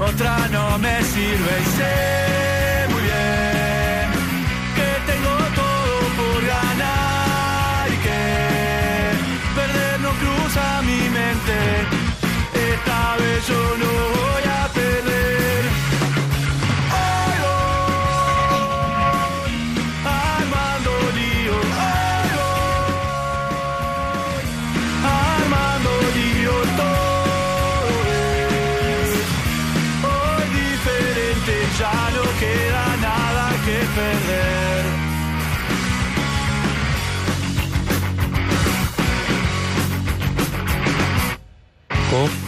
otra no me sirve y sé muy bien que tengo todo por ganar y que perder no cruza mi mente. Esta vez yo no voy a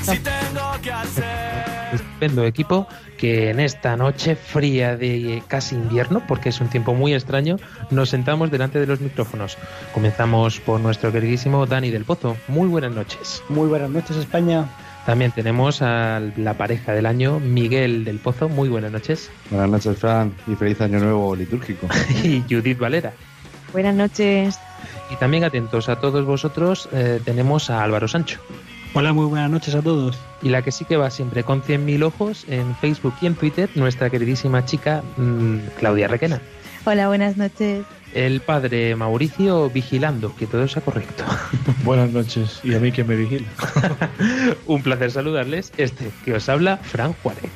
Si tengo que hacer. estupendo equipo que en esta noche fría de casi invierno, porque es un tiempo muy extraño, nos sentamos delante de los micrófonos. Comenzamos por nuestro queridísimo Dani del Pozo. Muy buenas noches. Muy buenas noches, España. También tenemos a la pareja del año, Miguel del Pozo. Muy buenas noches. Buenas noches, Fran, y feliz año nuevo litúrgico. Y Judith Valera. Buenas noches. Y también atentos a todos vosotros, eh, tenemos a Álvaro Sancho. Hola, muy buenas noches a todos. Y la que sí que va siempre con 100.000 ojos en Facebook y en Twitter, nuestra queridísima chica mm, Claudia Requena. Hola, buenas noches. El padre Mauricio vigilando que todo sea correcto. Buenas noches, y a mí que me vigila. Un placer saludarles. Este que os habla, Fran Juárez.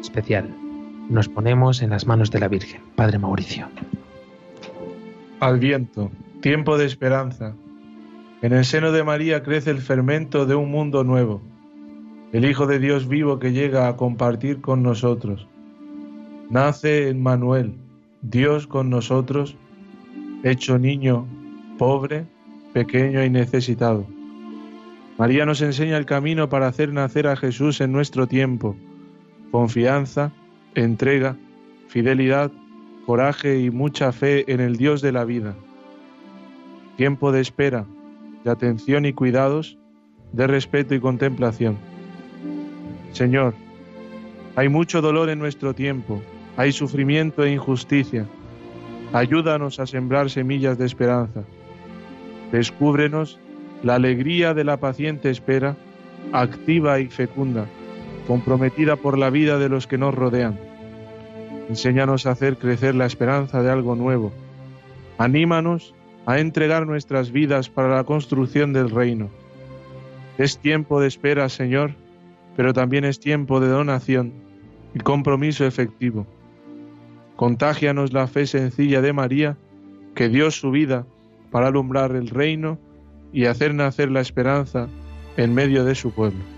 Especial. Nos ponemos en las manos de la Virgen, Padre Mauricio. Al viento, tiempo de esperanza. En el seno de María crece el fermento de un mundo nuevo. El Hijo de Dios vivo que llega a compartir con nosotros. Nace en Manuel, Dios con nosotros, hecho niño, pobre, pequeño y necesitado. María nos enseña el camino para hacer nacer a Jesús en nuestro tiempo. Confianza, entrega, fidelidad, coraje y mucha fe en el Dios de la vida. Tiempo de espera, de atención y cuidados, de respeto y contemplación. Señor, hay mucho dolor en nuestro tiempo, hay sufrimiento e injusticia. Ayúdanos a sembrar semillas de esperanza. Descúbrenos la alegría de la paciente espera, activa y fecunda, comprometida por la vida de los que nos rodean. Enséñanos a hacer crecer la esperanza de algo nuevo. Anímanos a entregar nuestras vidas para la construcción del reino. Es tiempo de espera, Señor, pero también es tiempo de donación y compromiso efectivo. Contágianos la fe sencilla de María, que dio su vida para alumbrar el reino y hacer nacer la esperanza en medio de su pueblo.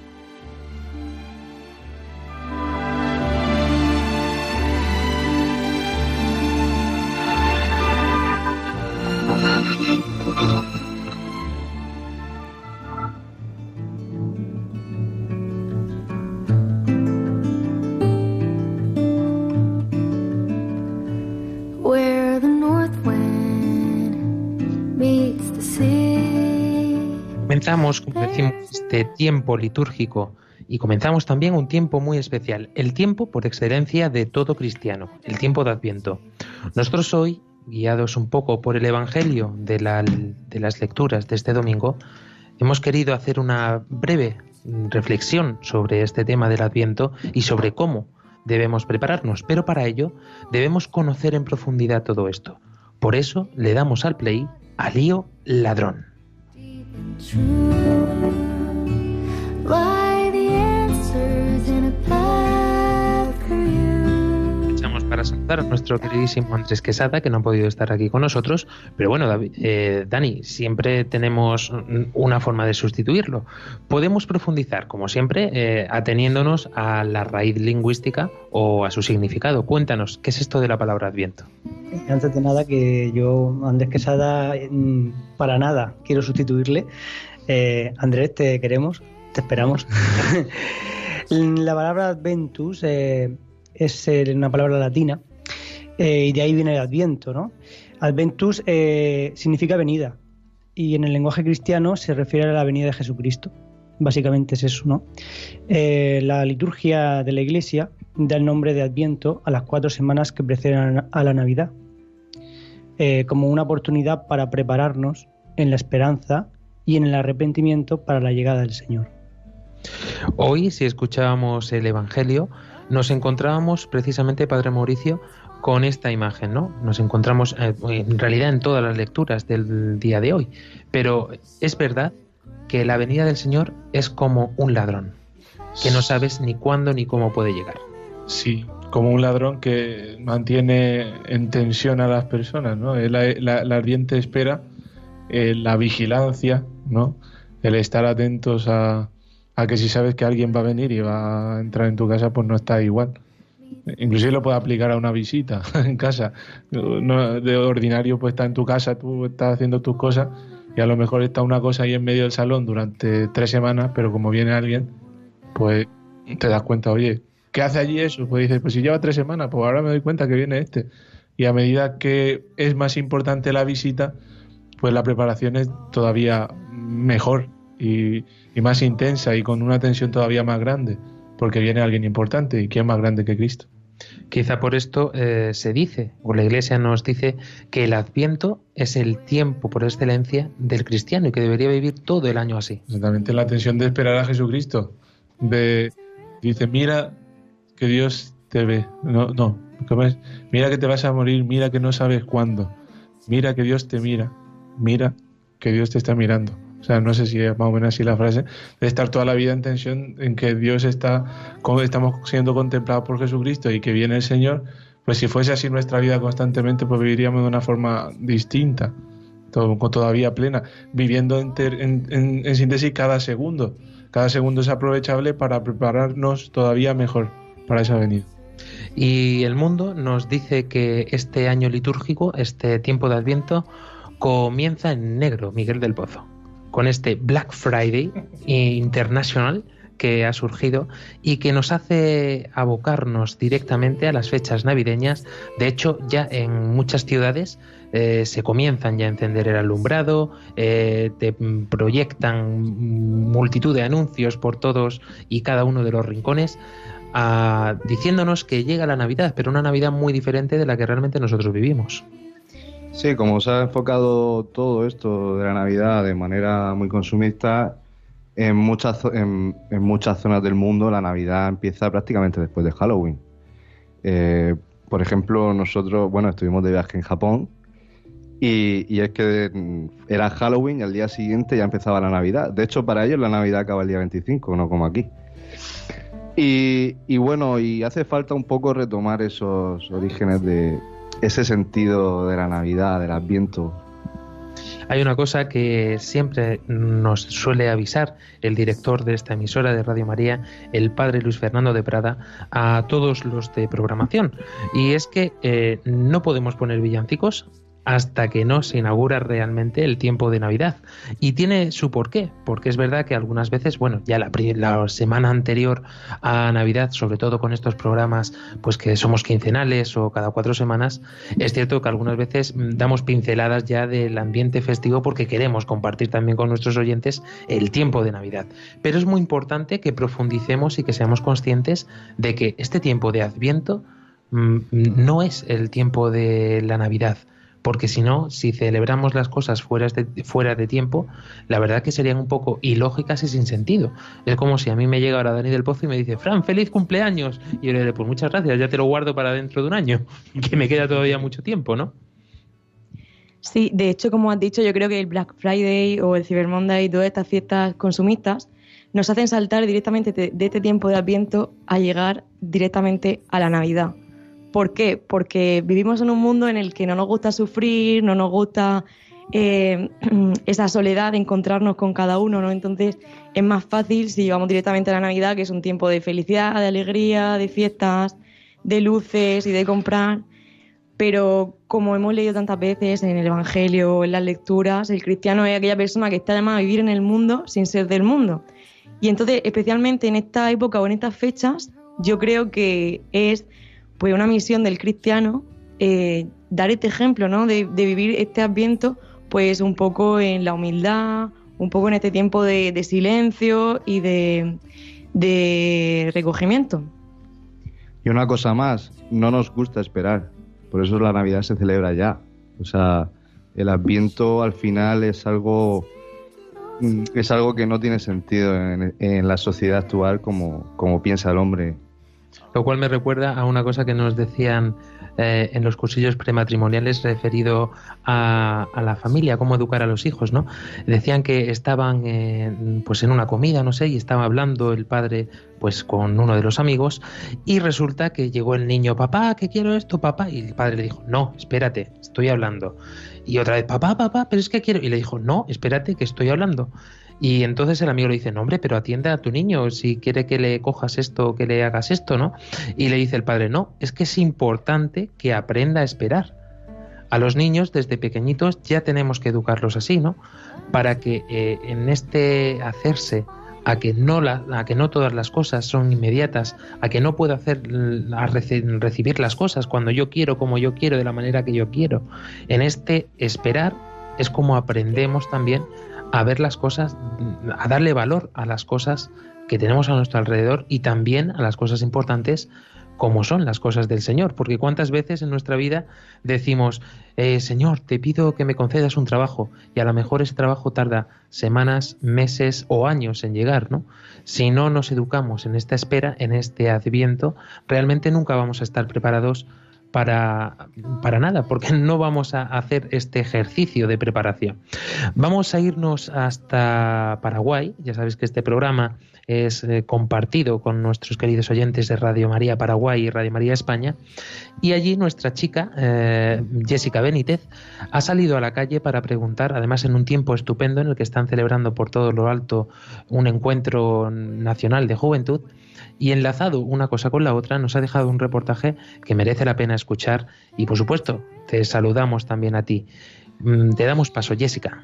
Tiempo litúrgico y comenzamos también un tiempo muy especial, el tiempo por excelencia de todo cristiano, el tiempo de Adviento. Nosotros hoy, guiados un poco por el Evangelio de, la- de las lecturas de este domingo, hemos querido hacer una breve reflexión sobre este tema del Adviento y sobre cómo debemos prepararnos, pero para ello debemos conocer en profundidad todo esto. Por eso le damos al play a Lío Ladrón. Para saludar a nuestro queridísimo Andrés Quesada, que no ha podido estar aquí con nosotros. Pero bueno, David, eh, Dani, siempre tenemos una forma de sustituirlo. Podemos profundizar, como siempre, eh, ateniéndonos a la raíz lingüística o a su significado. Cuéntanos, ¿qué es esto de la palabra adviento? Antes de nada, que yo, Andrés Quesada, mm, para nada quiero sustituirle. Eh, Andrés, te queremos, te esperamos. la palabra adventus eh, es eh, una palabra latina eh, y de ahí viene el adviento, ¿no? Adventus significa venida y en el lenguaje cristiano se refiere a la venida de Jesucristo. Básicamente es eso, ¿no? La liturgia de la Iglesia da el nombre de Adviento a las cuatro semanas que preceden a la Navidad, como una oportunidad para prepararnos en la esperanza y en el arrepentimiento para la llegada del Señor. Hoy, si escuchábamos el Evangelio, nos encontrábamos precisamente, Padre Mauricio, con esta imagen, ¿no? Nos encontramos eh, en realidad en todas las lecturas del día de hoy, pero es verdad que la venida del Señor es como un ladrón, que no sabes ni cuándo ni cómo puede llegar. Sí, como un ladrón que mantiene en tensión a las personas, ¿no? La ardiente espera, eh, la vigilancia, ¿no? El estar atentos a, a que si sabes que alguien va a venir y va a entrar en tu casa, pues no está igual. Inclusive lo puede aplicar a una visita en casa. No, de ordinario, pues está en tu casa, tú estás haciendo tus cosas y a lo mejor está una cosa ahí en medio del salón durante tres semanas, pero como viene alguien, pues te das cuenta, oye, ¿qué hace allí eso? Pues dices, pues si lleva tres semanas, pues ahora me doy cuenta que viene este. Y a medida que es más importante la visita, pues la preparación es todavía mejor y, y más intensa y con una tensión todavía más grande, porque viene alguien importante y quién más grande que Cristo. Quizá por esto eh, se dice, o la Iglesia nos dice, que el Adviento es el tiempo por excelencia del cristiano y que debería vivir todo el año así. Exactamente la tensión de esperar a Jesucristo. De, dice, mira que Dios te ve. No, no. Mira que te vas a morir, mira que no sabes cuándo. Mira que Dios te mira. Mira que Dios te está mirando. Sea, no sé si es más o menos así la frase, de estar toda la vida en tensión en que Dios está, como estamos siendo contemplados por Jesucristo y que viene el Señor, pues si fuese así nuestra vida constantemente, pues viviríamos de una forma distinta, to- todavía plena, viviendo en- en síntesis cada segundo. Cada segundo es aprovechable para prepararnos todavía mejor para esa venida. Y el mundo nos dice que este año litúrgico, este tiempo de Adviento, comienza en negro, Miguel del Pozo, con este Black Friday International que ha surgido y que nos hace abocarnos directamente a las fechas navideñas. De hecho, ya en muchas ciudades eh, se comienzan ya a encender el alumbrado, eh, te proyectan multitud de anuncios por todos y cada uno de los rincones ah, diciéndonos que llega la Navidad, pero una Navidad muy diferente de la que realmente nosotros vivimos. Sí, como se ha enfocado todo esto de la Navidad de manera muy consumista, en muchas, en muchas zonas del mundo la Navidad empieza prácticamente después de Halloween. Eh, por ejemplo, nosotros, bueno, estuvimos de viaje en Japón y, y es que mm, era Halloween y al día siguiente ya empezaba la Navidad. De hecho, para ellos la Navidad acaba el día 25, no como aquí. Y, y bueno, y hace falta un poco retomar esos orígenes de ese sentido de la Navidad, del Adviento. Hay una cosa que siempre nos suele avisar el director de esta emisora de Radio María, el padre Luis Fernando de Prada, a todos los de programación, y es que eh, no podemos poner villancicos hasta que no se inaugura realmente el tiempo de Navidad. Y tiene su porqué, porque es verdad que algunas veces, bueno, ya la, semana anterior a Navidad, sobre todo con estos programas, pues que somos quincenales o cada cuatro semanas, es cierto que algunas veces mm, damos pinceladas ya del ambiente festivo porque queremos compartir también con nuestros oyentes el tiempo de Navidad. Pero es muy importante que profundicemos y que seamos conscientes de que este tiempo de Adviento mm, no es el tiempo de la Navidad. Porque si no, si celebramos las cosas fuera de, fuera de tiempo, la verdad que serían un poco ilógicas y sin sentido. Es como si a mí me llega ahora Dani del Pozo y me dice, Fran, feliz cumpleaños. Y yo le digo, pues muchas gracias, ya te lo guardo para dentro de un año, que me queda todavía mucho tiempo, ¿no? Sí, de hecho, como has dicho, yo creo que el Black Friday o el Cyber Monday y todas estas fiestas consumistas nos hacen saltar directamente de, de este tiempo de Adviento a llegar directamente a la Navidad. ¿Por qué? Porque vivimos en un mundo en el que no nos gusta sufrir, no nos gusta eh, esa soledad de encontrarnos con cada uno, ¿no? Entonces es más fácil si vamos directamente a la Navidad, que es un tiempo de felicidad, de alegría, de fiestas, de luces y de comprar. Pero como hemos leído tantas veces en el Evangelio, en las lecturas, el cristiano es aquella persona que está llamada a vivir en el mundo sin ser del mundo. Y entonces, especialmente en esta época o en estas fechas, yo creo que es pues una misión del cristiano eh, dar este ejemplo, ¿no? De, vivir este adviento, pues un poco en la humildad, un poco en este tiempo de, silencio y de, recogimiento. Y una cosa más, no nos gusta esperar. Por eso la Navidad se celebra ya. O sea, el Adviento al final es algo mm, es algo que no tiene sentido en, la sociedad actual como piensa el hombre. Lo cual me recuerda a una cosa que nos decían eh, en los cursillos prematrimoniales referido a, la familia, cómo educar a los hijos, ¿no? Decían que estaban pues en una comida, no sé, y estaba hablando el padre pues con uno de los amigos y resulta que llegó el niño, papá, que quiero esto, papá, y el padre le dijo, no, espérate, estoy hablando. Y otra vez, papá, papá, pero es que quiero, y le dijo, no, espérate, que estoy hablando. Y entonces el amigo le dice, no, hombre, pero atiende a tu niño si quiere que le cojas esto, que le hagas esto, ¿no? Y le dice el padre, no, es que es importante que aprenda a esperar. A los niños desde pequeñitos ya tenemos que educarlos así, ¿no? Para que eh, en este hacerse a que no la, a que no todas las cosas son inmediatas, a que no puedo hacer a reci recibir las cosas cuando yo quiero, como yo quiero, de la manera que yo quiero. En este esperar es como aprendemos también a ver las cosas, a darle valor a las cosas que tenemos a nuestro alrededor y también a las cosas importantes como son las cosas del Señor. Porque cuántas veces en nuestra vida decimos, eh, Señor, te pido que me concedas un trabajo y a lo mejor ese trabajo tarda semanas, meses o años en llegar, ¿no? Si no nos educamos en esta espera, en este adviento, realmente nunca vamos a estar preparados para, para, nada, porque no vamos a hacer este ejercicio de preparación. Vamos a irnos hasta Paraguay. Ya sabéis que este programa es eh, compartido con nuestros queridos oyentes de Radio María Paraguay y Radio María España. Y allí nuestra chica, eh, Jessica Benítez, ha salido a la calle para preguntar, además en un tiempo estupendo en el que están celebrando por todo lo alto un encuentro nacional de juventud, y enlazado una cosa con la otra, nos ha dejado un reportaje que merece la pena escuchar y por supuesto te saludamos también a ti. Mm, te damos paso, Jessica.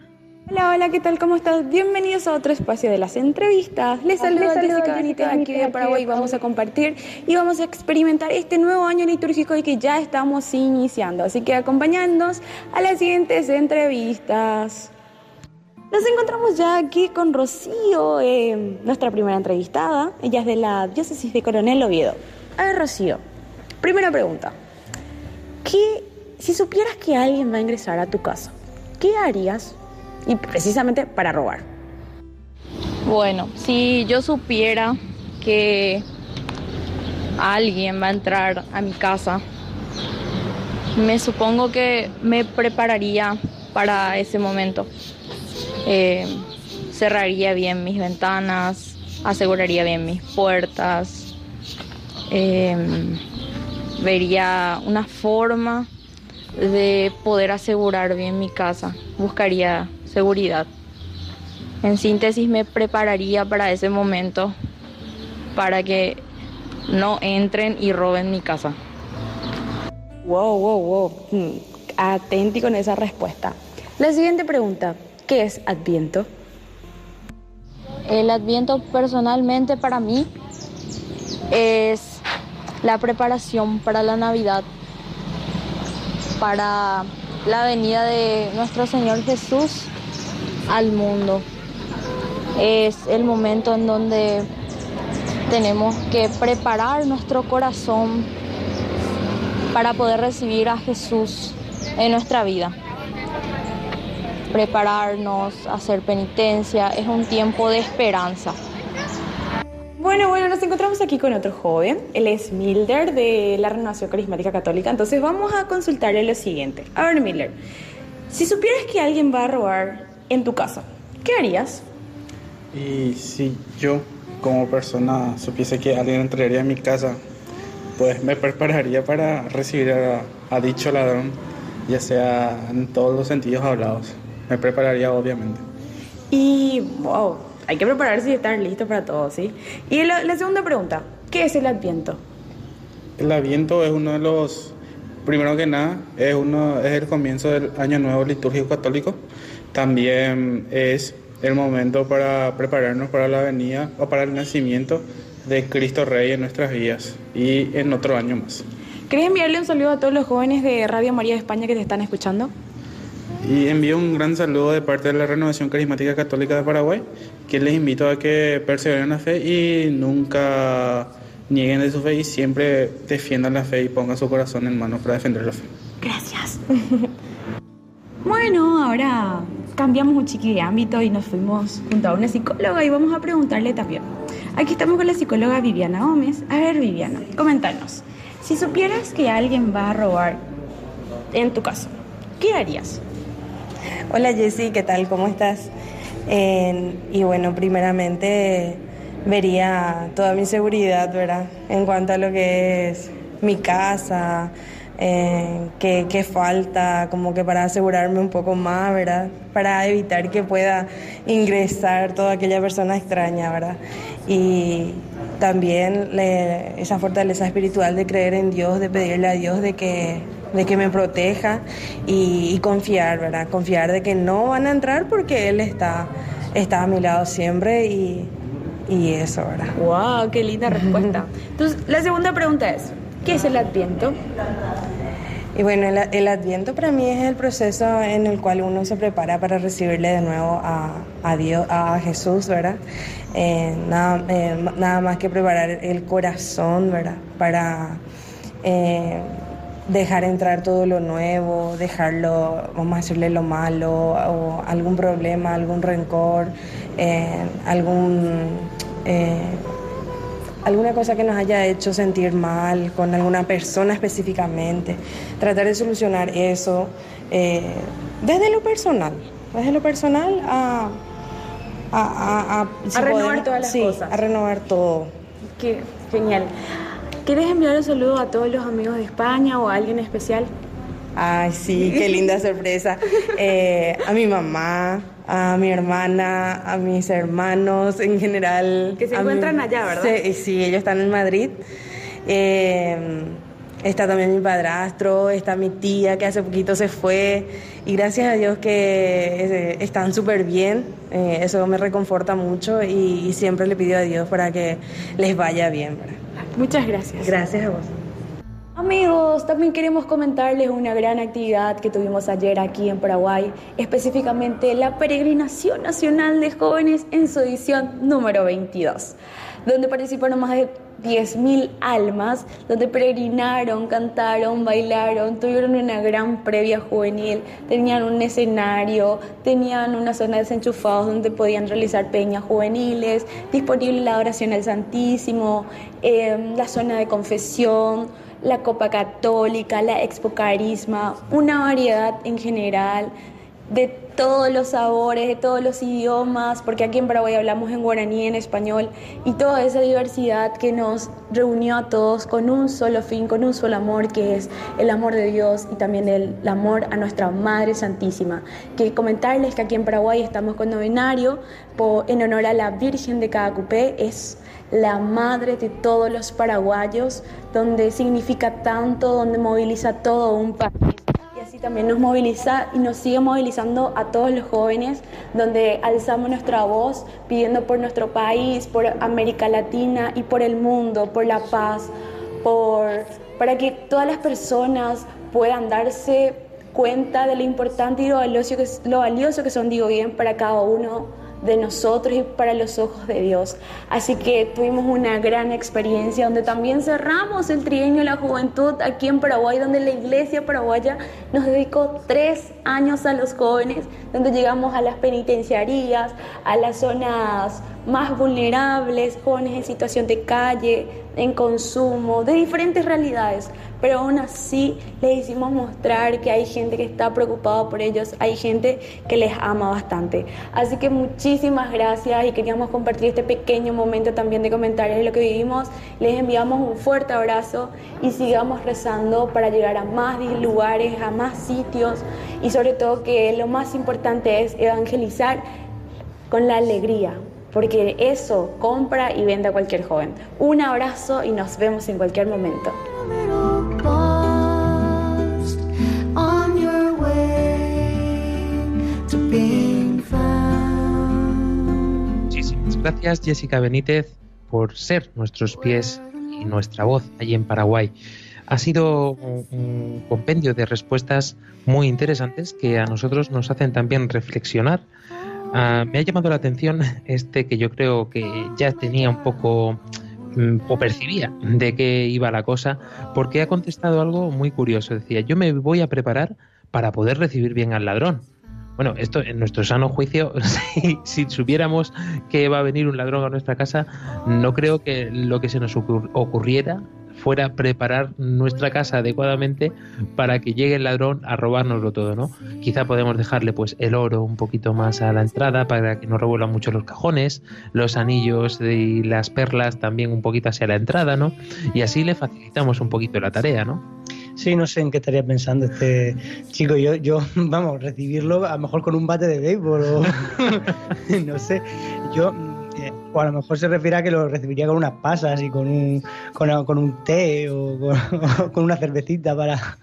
Hola, hola, ¿qué tal? ¿Cómo estás? Bienvenidos a otro espacio de las entrevistas. Les saludo a Jessica Benítez aquí de Paraguay. Vamos a compartir y vamos a experimentar este nuevo año litúrgico y que ya estamos iniciando. Así que acompañándonos a las siguientes entrevistas. Nos encontramos ya aquí con Rocío, eh, nuestra primera entrevistada. Ella es de la diócesis de Coronel Oviedo. A ver, Rocío, primera pregunta. ¿Qué, si supieras que alguien va a ingresar a tu casa, ¿qué harías? Y precisamente para robar. Bueno, si yo supiera que alguien va a entrar a mi casa, me supongo que me prepararía para ese momento. Eh, cerraría bien mis ventanas, aseguraría bien mis puertas, eh, vería una forma de poder asegurar bien mi casa, buscaría seguridad. En síntesis me prepararía para ese momento, para que no entren y roben mi casa. Wow, wow, wow. Aténtico en esa respuesta. La siguiente pregunta. ¿Qué es Adviento? El Adviento personalmente para mí es la preparación para la Navidad, para la venida de nuestro Señor Jesús al mundo. Es el momento en donde tenemos que preparar nuestro corazón para poder recibir a Jesús en nuestra vida prepararnos, hacer penitencia, es un tiempo de esperanza. Bueno, bueno, nos encontramos aquí con otro joven. Él es Milder de la Renovación Carismática Católica. Entonces vamos a consultarle lo siguiente. A ver, Milder, si supieras que alguien va a robar en tu casa, ¿qué harías? Y si yo como persona supiese que alguien entraría en mi casa, pues me prepararía para recibir a, a dicho ladrón, ya sea en todos los sentidos hablados. Me prepararía obviamente. Y, wow, hay que prepararse y estar listo para todo, ¿sí? Y la, la segunda pregunta, ¿qué es el Adviento? El Adviento es uno de los, primero que nada, es, uno, es el comienzo del Año Nuevo Litúrgico Católico. También es el momento para prepararnos para la venida o para el nacimiento de Cristo Rey en nuestras vidas y en otro año más. ¿Querés enviarle un saludo a todos los jóvenes de Radio María de España que te están escuchando? Y envío un gran saludo de parte de la Renovación Carismática Católica de Paraguay, que les invito a que perseveren en la fe y nunca nieguen de su fe y siempre defiendan la fe y pongan su corazón en manos para defender la fe. Gracias. bueno, ahora cambiamos un chiqui de ámbito y nos fuimos junto a una psicóloga y vamos a preguntarle también. Aquí estamos con la psicóloga Viviana Gómez. A ver, Viviana, coméntanos. Si supieras que alguien va a robar en tu casa, ¿qué harías? Hola Jessy, ¿qué tal? ¿Cómo estás? Y bueno, primeramente vería toda mi seguridad, ¿verdad? En cuanto a lo que es mi casa, eh, qué, falta, como que para asegurarme un poco más, ¿verdad? Para evitar que pueda ingresar toda aquella persona extraña, ¿verdad? Y también esa fortaleza espiritual de creer en Dios, de pedirle a Dios de que, de que me proteja y, y confiar, ¿verdad? Confiar de que no van a entrar porque Él está, está a mi lado siempre y, y eso, ¿verdad? ¡Wow! ¡Qué linda respuesta! Entonces, la segunda pregunta es, ¿qué es el Adviento? Y bueno, el, el Adviento para mí es el proceso en el cual uno se prepara para recibirle de nuevo a, a Dios, a Jesús, ¿verdad? Eh, nada, eh, nada más que preparar el corazón, ¿verdad? Para eh, dejar entrar todo lo nuevo, dejarlo, vamos a decirle lo malo, o algún problema, algún rencor, eh, algún... eh, alguna cosa que nos haya hecho sentir mal con alguna persona específicamente, tratar de solucionar eso eh, desde lo personal, desde lo personal a, a, a- a- si A renovar podemos- todas las sí, cosas. a renovar todo. Qué genial. ¿Quieres enviar un saludo a todos los amigos de España o a alguien especial? Ay, sí, qué linda sorpresa. Eh, a mi mamá, a mi hermana, a mis hermanos en general. Que se a mi- encuentran allá, ¿verdad? Sí, sí, ellos están en Madrid. Eh, está también mi padrastro, está mi tía que hace poquito se fue. Y gracias a Dios que eh, están súper bien. Eh, eso me reconforta mucho y, y siempre le pido a Dios para que les vaya bien. ¿verdad? Muchas gracias. Gracias a vos. Amigos, también queremos comentarles una gran actividad que tuvimos ayer aquí en Paraguay, específicamente la Peregrinación Nacional de Jóvenes en su edición número 22, donde participaron más de 10.000 almas, donde peregrinaron, cantaron, bailaron, tuvieron una gran previa juvenil, tenían un escenario, tenían una zona de desenchufados donde podían realizar peñas juveniles, disponible la oración al Santísimo, eh, la zona de confesión, la Copa Católica, la Expo Carisma, una variedad en general de todos los sabores, de todos los idiomas, porque aquí en Paraguay hablamos en guaraní, en español, y toda esa diversidad que nos reunió a todos con un solo fin, con un solo amor, que es el amor de Dios y también el, amor a nuestra Madre Santísima. Que comentarles que aquí en Paraguay estamos con novenario en honor a la Virgen de Cadacupé, es la madre de todos los paraguayos, donde significa tanto, donde moviliza todo un país. Y así también nos moviliza y nos sigue movilizando a todos los jóvenes, donde alzamos nuestra voz pidiendo por nuestro país, por América Latina y por el mundo, por la paz, por, para que todas las personas puedan darse cuenta de lo importante y lo valioso que, lo valioso que son, digo bien, para cada uno de nosotros y para los ojos de Dios. Así que tuvimos una gran experiencia donde también cerramos el trienio de la juventud aquí en Paraguay, donde la iglesia paraguaya nos dedicó tres años a los jóvenes, donde llegamos a las penitenciarías, a las zonas más vulnerables, jóvenes en situación de calle, en consumo, de diferentes realidades, pero aún así les hicimos mostrar que hay gente que está preocupada por ellos, hay gente que les ama bastante. Así que muchísimas gracias y queríamos compartir este pequeño momento también de comentarios de lo que vivimos. Les enviamos un fuerte abrazo y sigamos rezando para llegar a más lugares, a más sitios y sobre todo que lo más importante es evangelizar con la alegría, porque eso compra y vende a cualquier joven. Un abrazo y nos vemos en cualquier momento. Muchísimas gracias, Jessica Benítez, por ser nuestros pies y nuestra voz allí en Paraguay. Ha sido un compendio de respuestas muy interesantes que a nosotros nos hacen también reflexionar. Ah, me ha llamado la atención este que yo creo que ya tenía un poco mm, o percibía de qué iba la cosa, porque ha contestado algo muy curioso. Decía, yo me voy a preparar para poder recibir bien al ladrón. Bueno, esto en nuestro sano juicio, si, si supiéramos que va a venir un ladrón a nuestra casa, no creo que lo que se nos ocur- ocurriera fuera preparar nuestra casa adecuadamente para que llegue el ladrón a robárnoslo todo, ¿no? Quizá podemos dejarle pues el oro un poquito más a la entrada para que no revuelvan mucho los cajones, los anillos y las perlas también un poquito hacia la entrada, ¿no? Y así le facilitamos un poquito la tarea, ¿no? Sí, no sé en qué estaría pensando este chico. Yo, yo, vamos, recibirlo a lo mejor con un bate de béisbol o no sé. Yo, eh, o a lo mejor se refiere a que lo recibiría con unas pasas y con un, con, un té o con, una cervecita para.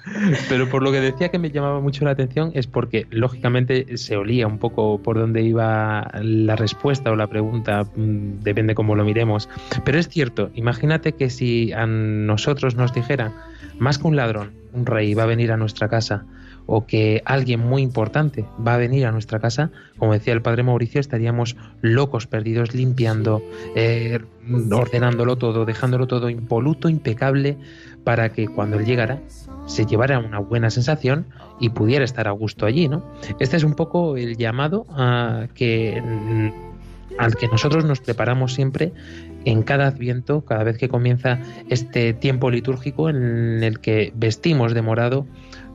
Pero por lo que decía que me llamaba mucho la atención es porque lógicamente se olía un poco por dónde iba la respuesta o la pregunta, mm, depende cómo lo miremos. Pero es cierto, imagínate que si a nosotros nos dijeran, más que un ladrón, un rey va a venir a nuestra casa, o que alguien muy importante va a venir a nuestra casa, como decía el padre Mauricio, estaríamos locos, perdidos, limpiando, eh, ordenándolo todo, dejándolo todo impoluto, impecable, para que cuando él llegara se llevara una buena sensación y pudiera estar a gusto allí, ¿no? Este es un poco el llamado a que mm, al que nosotros nos preparamos siempre en cada adviento, cada vez que comienza este tiempo litúrgico en el que vestimos de morado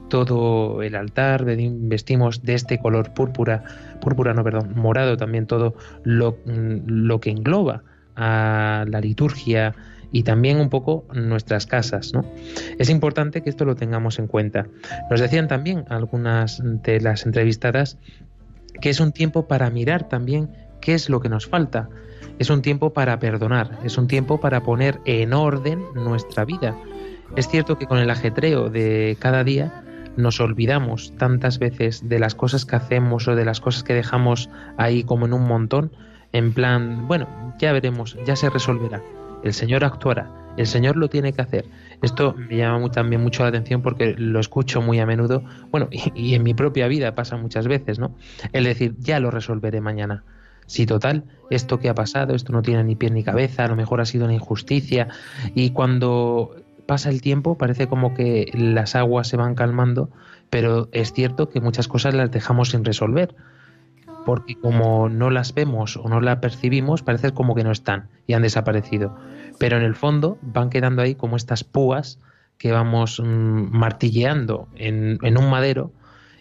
todo el altar, vestimos de este color púrpura, púrpura no, perdón, morado también todo lo, lo que engloba a la liturgia y también un poco nuestras casas, ¿no? Es importante que esto lo tengamos en cuenta. Nos decían también algunas de las entrevistadas que es un tiempo para mirar también qué es lo que nos falta. Es un tiempo para perdonar, es un tiempo para poner en orden nuestra vida. Es cierto que con el ajetreo de cada día nos olvidamos tantas veces de las cosas que hacemos o de las cosas que dejamos ahí como en un montón, en plan, bueno, ya veremos, ya se resolverá. El Señor actuará, el Señor lo tiene que hacer. Esto me llama también mucho la atención porque lo escucho muy a menudo, bueno, y, y en mi propia vida pasa muchas veces, ¿no? El decir, ya lo resolveré mañana. Si total, esto que ha pasado, esto no tiene ni pie ni cabeza, a lo mejor ha sido una injusticia, y cuando pasa el tiempo parece como que las aguas se van calmando, pero es cierto que muchas cosas las dejamos sin resolver, porque como no las vemos o no las percibimos, parece como que no están y han desaparecido. Pero en el fondo van quedando ahí como estas púas que vamos mm, martilleando en, en un madero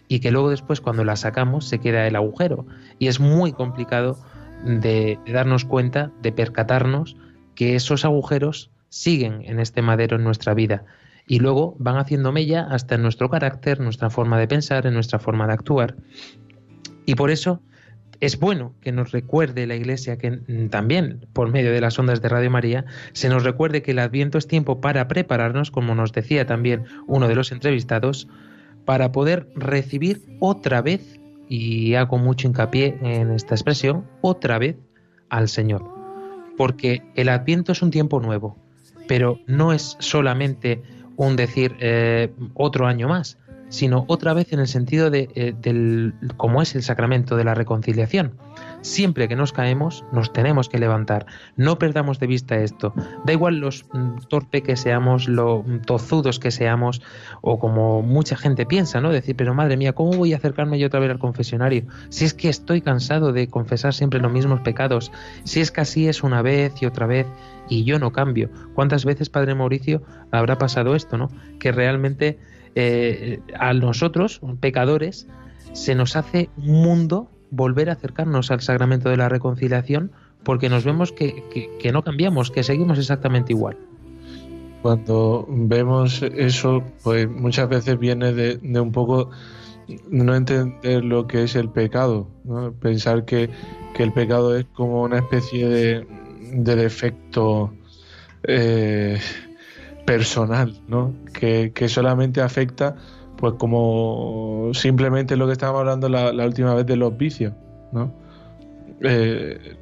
y que luego después cuando las sacamos se queda el agujero. Y es muy complicado de, de darnos cuenta, de percatarnos que esos agujeros siguen en este madero en nuestra vida y luego van haciendo mella hasta en nuestro carácter, nuestra forma de pensar, en nuestra forma de actuar. Y por eso es bueno que nos recuerde la Iglesia que también, por medio de las ondas de Radio María, se nos recuerde que el Adviento es tiempo para prepararnos, como nos decía también uno de los entrevistados, para poder recibir otra vez, y hago mucho hincapié en esta expresión, otra vez al Señor. Porque el Adviento es un tiempo nuevo, pero no es solamente un decir eh, otro año más, sino otra vez en el sentido de eh, del cómo es el sacramento de la reconciliación. Siempre que nos caemos, nos tenemos que levantar. No perdamos de vista esto. Da igual los mm, torpe que seamos, lo mm, tozudos que seamos, o como mucha gente piensa, ¿no? Decir, pero madre mía, ¿cómo voy a acercarme yo otra vez al confesionario? Si es que estoy cansado de confesar siempre los mismos pecados, si es que así es una vez y otra vez y yo no cambio. ¿Cuántas veces, Padre Mauricio, habrá pasado esto, ¿no? Que realmente eh, a nosotros, pecadores, se nos hace un mundo volver a acercarnos al sacramento de la reconciliación porque nos vemos que, que- no cambiamos, que seguimos exactamente igual. Cuando vemos eso, pues muchas veces viene de, de un poco no entender lo que es el pecado, pensar que, que el pecado es como una especie de, de defecto eh, personal, ¿no? que, que solamente afecta pues como simplemente lo que estábamos hablando la, última vez de los vicios, ¿no? Eh,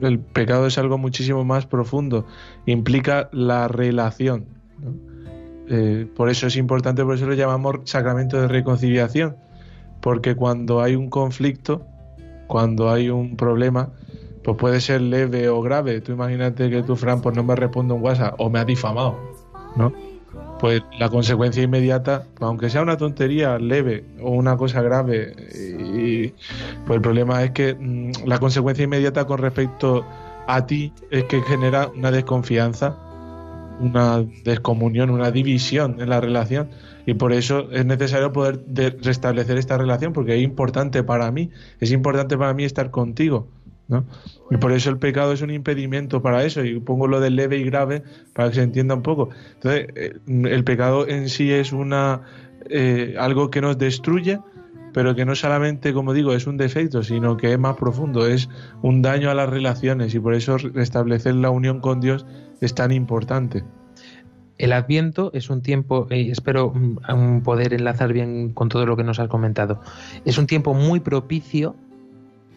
el pecado es algo muchísimo más profundo, implica la relación. ¿no? Eh, por eso es importante, por eso lo llamamos sacramento de reconciliación, porque cuando hay un conflicto, cuando hay un problema, pues puede ser leve o grave. Tú imagínate que tu Fran pues no me responde un WhatsApp o me ha difamado, ¿no? Pues la consecuencia inmediata, aunque sea una tontería leve o una cosa grave, y, pues el problema es que mm, la consecuencia inmediata con respecto a ti es que genera una desconfianza, una descomunión, una división en la relación. Y por eso es necesario poder de- restablecer esta relación, porque es importante para mí, es importante para mí estar contigo. Y por eso el pecado es un impedimento para eso, y pongo lo de leve y grave para que se entienda un poco. Entonces, eh, el pecado en sí es una eh, algo que nos destruye, pero que no solamente, como digo, es un defecto, sino que es más profundo, es un daño a las relaciones, y por eso restablecer la unión con Dios es tan importante. El Adviento es un tiempo, espero mm, poder enlazar bien con todo lo que nos has comentado, es un tiempo muy propicio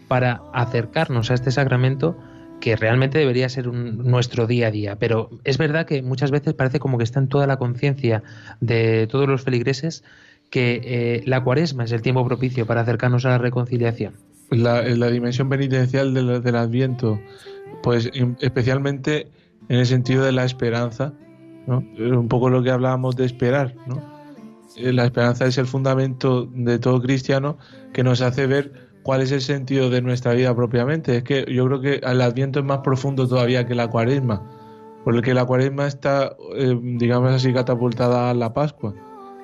para acercarnos a este sacramento que realmente debería ser un- nuestro día a día. Pero es verdad que muchas veces parece como que está en toda la conciencia de todos los feligreses que eh, la cuaresma es el tiempo propicio para acercarnos a la reconciliación. la, la dimensión penitencial del, Adviento, pues especialmente en el sentido de la esperanza. Eh, un poco lo que hablábamos de esperar, ¿no? Eh, La esperanza es el fundamento de todo cristiano que nos hace ver cuál es el sentido de nuestra vida propiamente. Es que yo creo que el Adviento es más profundo todavía que la Cuaresma, porque la Cuaresma está, eh, digamos así, catapultada a la Pascua,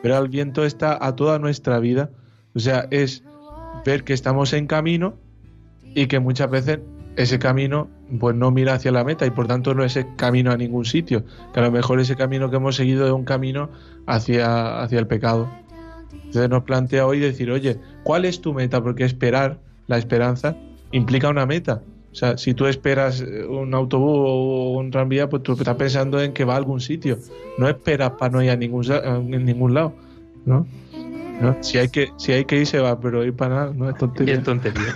pero el Adviento está a toda nuestra vida, o sea, es ver que estamos en camino y que muchas veces ese camino pues no mira hacia la meta y por tanto no es el camino a ningún sitio, que a lo mejor ese camino que hemos seguido es un camino hacia, hacia el pecado. Entonces nos plantea hoy decir, oye, ¿cuál es tu meta? Porque esperar, la esperanza, implica una meta. O sea, si tú esperas eh, un autobús o un tranvía, pues tú estás pensando en que va a algún sitio. No esperas para no ir a ningún, a ningún lado, ¿no? ¿No? Si hay que si hay que ir se va, pero ir para nada no es tontería. Es tontería.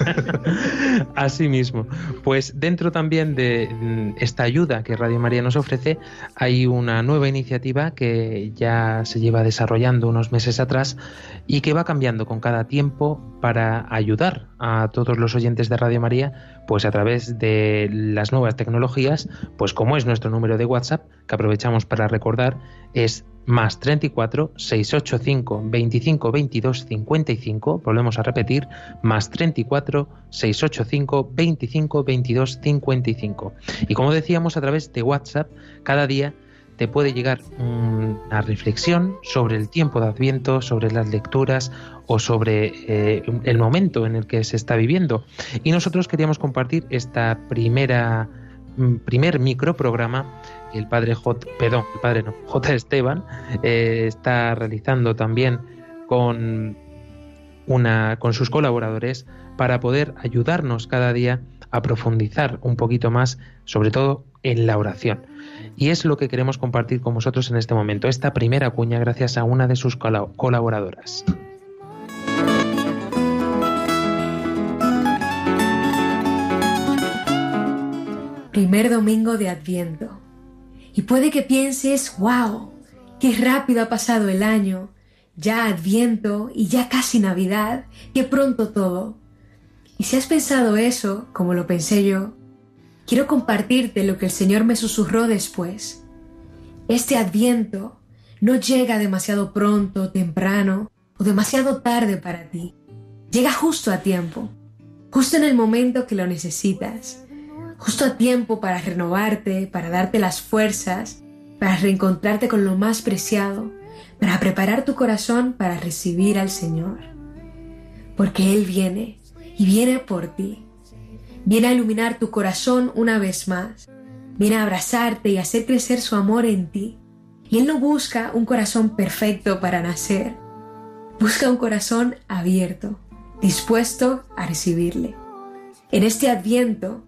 Así mismo. Pues dentro también de mm, esta ayuda que Radio María nos ofrece, hay una nueva iniciativa que ya se lleva desarrollando unos meses atrás y que va cambiando con cada tiempo para ayudar a todos los oyentes de Radio María, pues a través de las nuevas tecnologías, pues como es nuestro número de WhatsApp, que aprovechamos para recordar, es más 34 685 25 22 55, volvemos a repetir, más 34 685 25 22 55. Y como decíamos, a través de WhatsApp, cada día te puede llegar mm, una reflexión sobre el tiempo de Adviento, sobre las lecturas o sobre eh, el momento en el que se está viviendo. Y nosotros queríamos compartir esta primera mm, primer microprograma el padre perdón, el padre no, J. Esteban eh, está realizando también con una con sus colaboradores para poder ayudarnos cada día a profundizar un poquito más, sobre todo en la oración. Y es lo que queremos compartir con vosotros en este momento, esta primera cuña gracias a una de sus cola- colaboradoras. Primer domingo de Adviento. Y puede que pienses, wow, qué rápido ha pasado el año, ya Adviento y ya casi Navidad, que pronto todo. Y si has pensado eso, como lo pensé yo, quiero compartirte lo que el Señor me susurró después. Este Adviento no llega demasiado pronto, temprano o demasiado tarde para ti. Llega justo a tiempo, justo en el momento que lo necesitas, justo a tiempo para renovarte, para darte las fuerzas, para reencontrarte con lo más preciado, para preparar tu corazón para recibir al Señor. Porque Él viene y viene por ti. Viene a iluminar tu corazón una vez más. Viene a abrazarte y hacer crecer su amor en ti. Y Él no busca un corazón perfecto para nacer. Busca un corazón abierto, dispuesto a recibirle. En este adviento,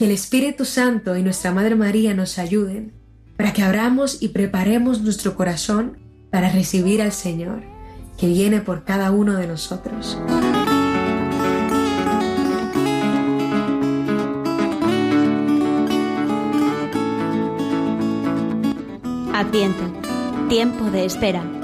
que el Espíritu Santo y nuestra Madre María nos ayuden para que abramos y preparemos nuestro corazón para recibir al Señor, que viene por cada uno de nosotros. Adviento, tiempo de espera.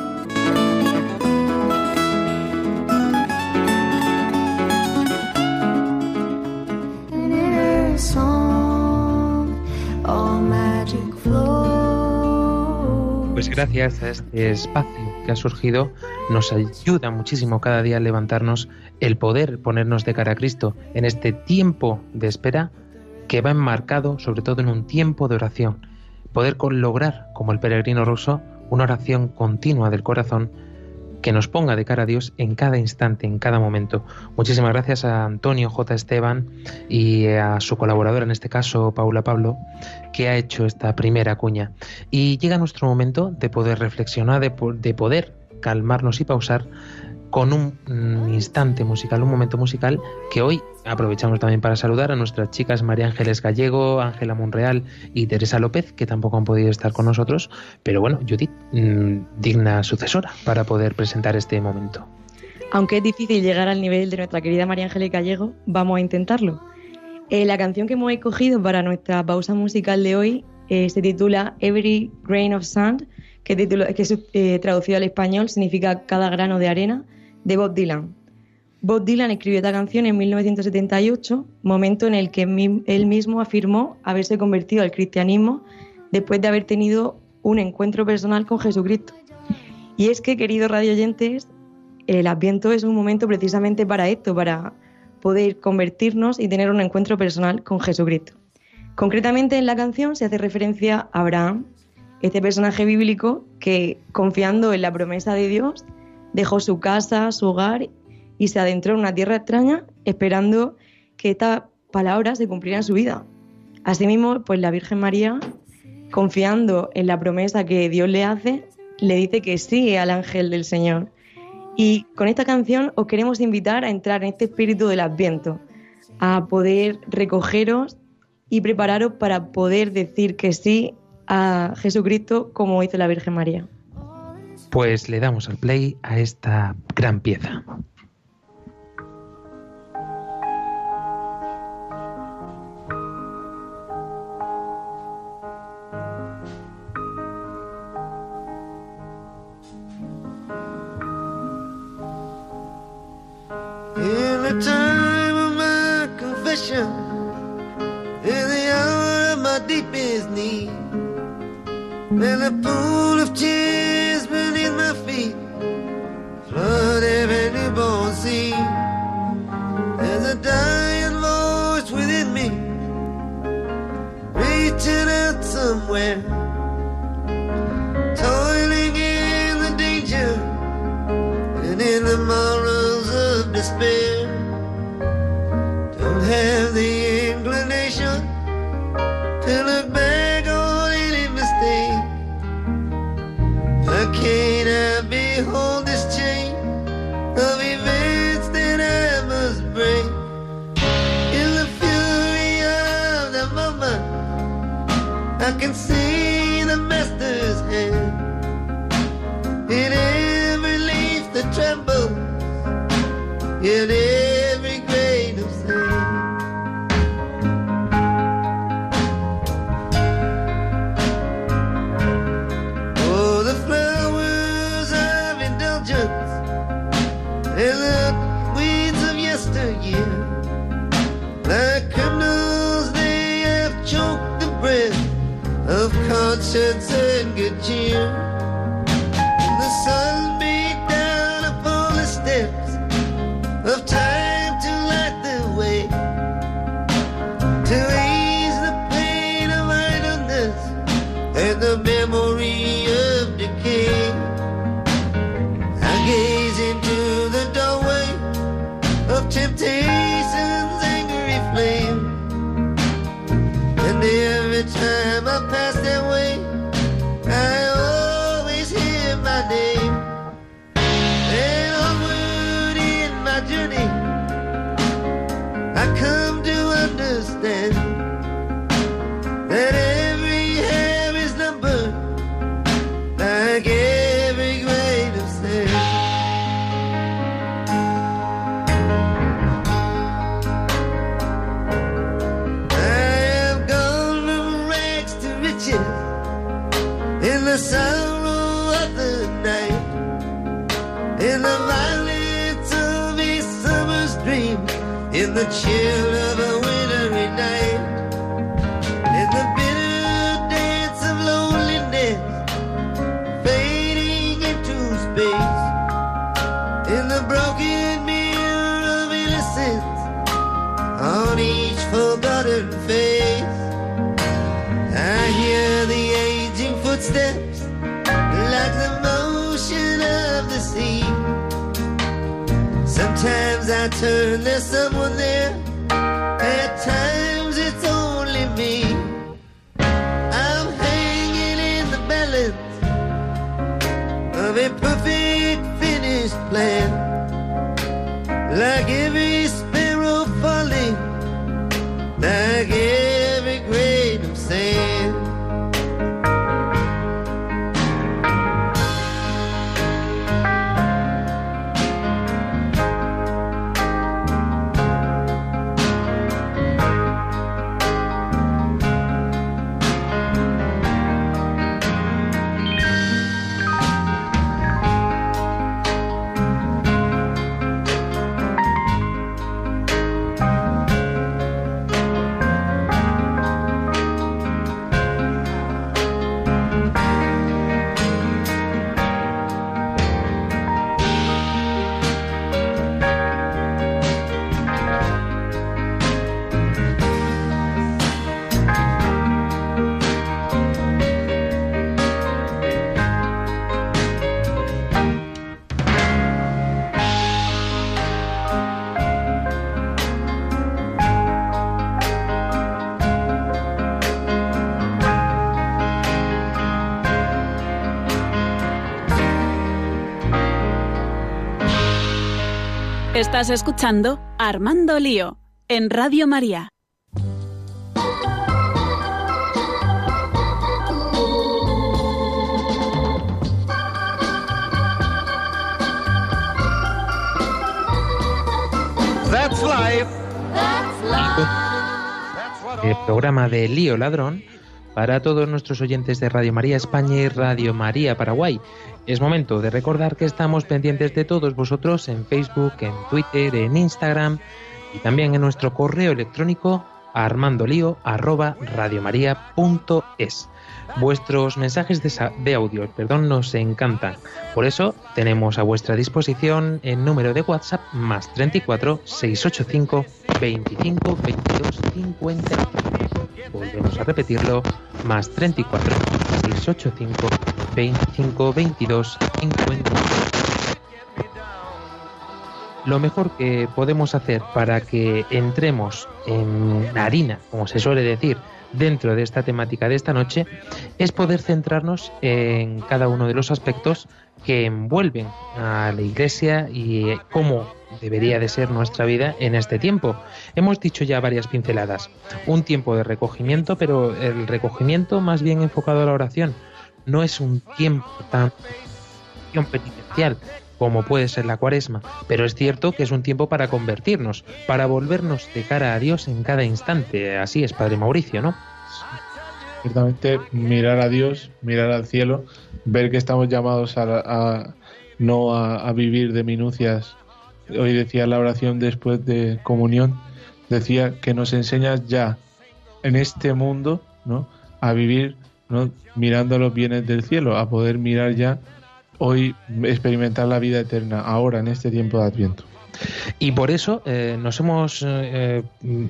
Pues gracias a este espacio que ha surgido, nos ayuda muchísimo cada día a levantarnos el poder ponernos de cara a Cristo en este tiempo de espera que va enmarcado sobre todo en un tiempo de oración. Poder lograr, como el peregrino ruso, una oración continua del corazón que nos ponga de cara a Dios en cada instante, en cada momento. Muchísimas gracias a Antonio J. Esteban y a su colaboradora, en este caso Paula Pablo, que ha hecho esta primera cuña. Y llega nuestro momento de poder reflexionar, de, de poder calmarnos y pausar con un mm, instante musical, un momento musical que hoy aprovechamos también para saludar a nuestras chicas María Ángeles Gallego, Ángela Monreal y Teresa López, que tampoco han podido estar con nosotros, pero bueno, Judith, mm, digna sucesora para poder presentar este momento. Aunque es difícil llegar al nivel de nuestra querida María Ángeles Gallego, vamos a intentarlo. Eh, la canción que hemos escogido para nuestra pausa musical de hoy eh, se titula Every Grain of Sand, que, titulo- que eh, traducido al español significa Cada grano de arena, de Bob Dylan. Bob Dylan escribió esta canción en 1978, momento en el que él mismo afirmó haberse convertido al cristianismo después de haber tenido un encuentro personal con Jesucristo. Y es que, queridos radioyentes, el Adviento es un momento precisamente para esto, para poder convertirnos y tener un encuentro personal con Jesucristo. Concretamente en la canción se hace referencia a Abraham, este personaje bíblico que, confiando en la promesa de Dios, dejó su casa, su hogar y se adentró en una tierra extraña esperando que esta palabra se cumpliera en su vida. Asimismo, pues la Virgen María, confiando en la promesa que Dios le hace, le dice que sí al ángel del Señor. Y con esta canción os queremos invitar a entrar en este espíritu del Adviento, a poder recogeros y prepararos para poder decir que sí a Jesucristo como hizo la Virgen María. Pues le damos al play a esta gran pieza. In the in hour of my deepest need, when the pool of tears somewhere, the chill Estás escuchando Armando Lío en Radio María. That's life. el programa de Lío Ladrón para todos nuestros oyentes de Radio María España y Radio María Paraguay. Es momento de recordar que estamos pendientes de todos vosotros en Facebook, en Twitter, en Instagram y también en nuestro correo electrónico armandolio@radiomaria.es. Vuestros mensajes de, sa- de audio, perdón, nos encantan. Por eso tenemos a vuestra disposición el número de WhatsApp más 34 685 25 22 50. Volvemos a repetirlo, más 34 685 25 22 50. Lo mejor que podemos hacer para que entremos en harina, como se suele decir, dentro de esta temática de esta noche, es poder centrarnos en cada uno de los aspectos que envuelven a la Iglesia y cómo debería de ser nuestra vida en este tiempo. Hemos dicho ya varias pinceladas. Un tiempo de recogimiento, pero el recogimiento más bien enfocado a la oración. No es un tiempo tan penitencial como puede ser la cuaresma, pero es cierto que es un tiempo para convertirnos, para volvernos de cara a Dios en cada instante. Así es, Padre Mauricio, ¿no? Ciertamente, mirar a Dios, mirar al cielo, ver que estamos llamados a, a- no a, a vivir de minucias hoy decía la oración después de comunión, decía que nos enseñas ya en este mundo, ¿no? A vivir, ¿no? Mirando los bienes del cielo, a poder mirar ya hoy, experimentar la vida eterna, ahora, en este tiempo de Adviento. Y por eso eh, nos hemos eh,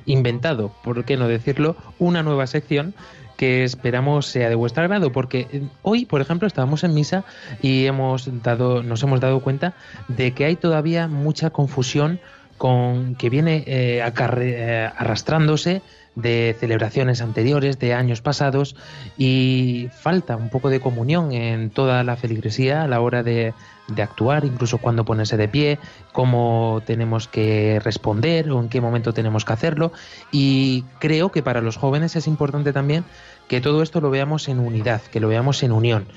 inventado, por qué no decirlo, una nueva sección que esperamos sea de vuestro agrado, porque eh, hoy, por ejemplo, estábamos en misa y hemos dado, nos hemos dado cuenta de que hay todavía mucha confusión con que viene eh, arrastrándose de celebraciones anteriores, de años pasados, y falta un poco de comunión en toda la feligresía a la hora de, de actuar, incluso cuando ponerse de pie, cómo tenemos que responder o en qué momento tenemos que hacerlo. Y creo que para los jóvenes es importante también que todo esto lo veamos en unidad, que lo veamos en unión.